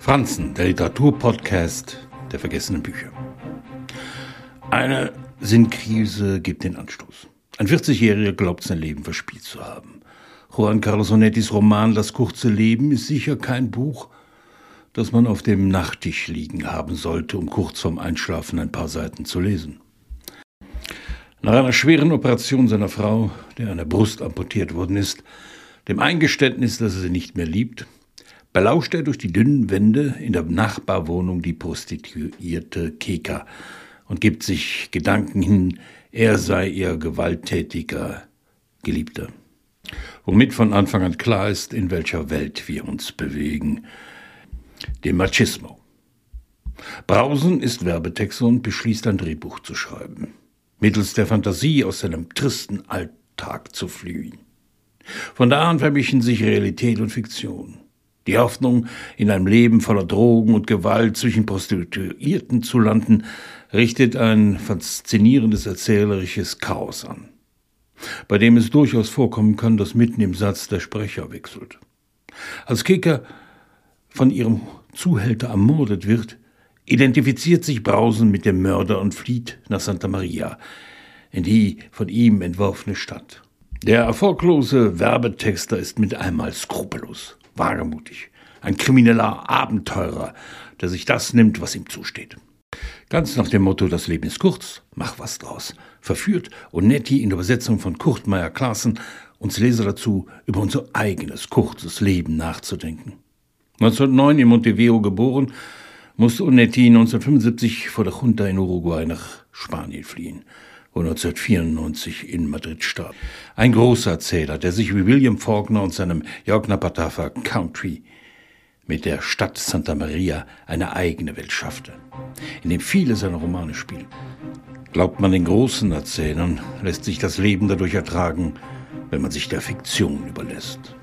Franzen, der Literaturpodcast der vergessenen Bücher. Eine Sinnkrise gibt den Anstoß. Ein 40-Jähriger glaubt, sein Leben verspielt zu haben. Juan Carlos Onettis Roman Das kurze Leben ist sicher kein Buch, das man auf dem Nachttisch liegen haben sollte, um kurz vorm Einschlafen ein paar Seiten zu lesen. Nach einer schweren Operation seiner Frau, der eine Brust amputiert worden ist, dem Eingeständnis, dass er sie nicht mehr liebt, belauscht er durch die dünnen Wände in der Nachbarwohnung die Prostituierte Keka und gibt sich Gedanken hin, er sei ihr gewalttätiger Geliebter. Womit von Anfang an klar ist, in welcher Welt wir uns bewegen. Dem Machismo. Brausen ist Werbetexter und beschließt ein Drehbuch zu schreiben, mittels der Fantasie aus seinem tristen Alltag zu fliehen. Von da an vermischen sich Realität und Fiktion. Die Hoffnung, in einem Leben voller Drogen und Gewalt zwischen Prostituierten zu landen, richtet ein faszinierendes erzählerisches Chaos an, bei dem es durchaus vorkommen kann, dass mitten im Satz der Sprecher wechselt. Als Kicker von ihrem Zuhälter ermordet wird, identifiziert sich Brausen mit dem Mörder und flieht nach Santa Maria, in die von ihm entworfene Stadt. Der erfolglose Werbetexter ist mit einmal skrupellos, wagemutig, ein krimineller Abenteurer, der sich das nimmt, was ihm zusteht. Ganz nach dem Motto, das Leben ist kurz, mach was draus, verführt Onetti in der Übersetzung von Kurt Meyer Klaassen uns Leser dazu, über unser eigenes kurzes Leben nachzudenken. 1909 in Montevideo geboren, musste Onetti 1975 vor der Junta in Uruguay nach Spanien fliehen wo 1994 in Madrid starb. Ein großer Erzähler, der sich wie William Faulkner und seinem Patafa Country mit der Stadt Santa Maria eine eigene Welt schaffte, in dem viele seiner Romane spielen. Glaubt man den großen Erzählern, lässt sich das Leben dadurch ertragen, wenn man sich der Fiktion überlässt.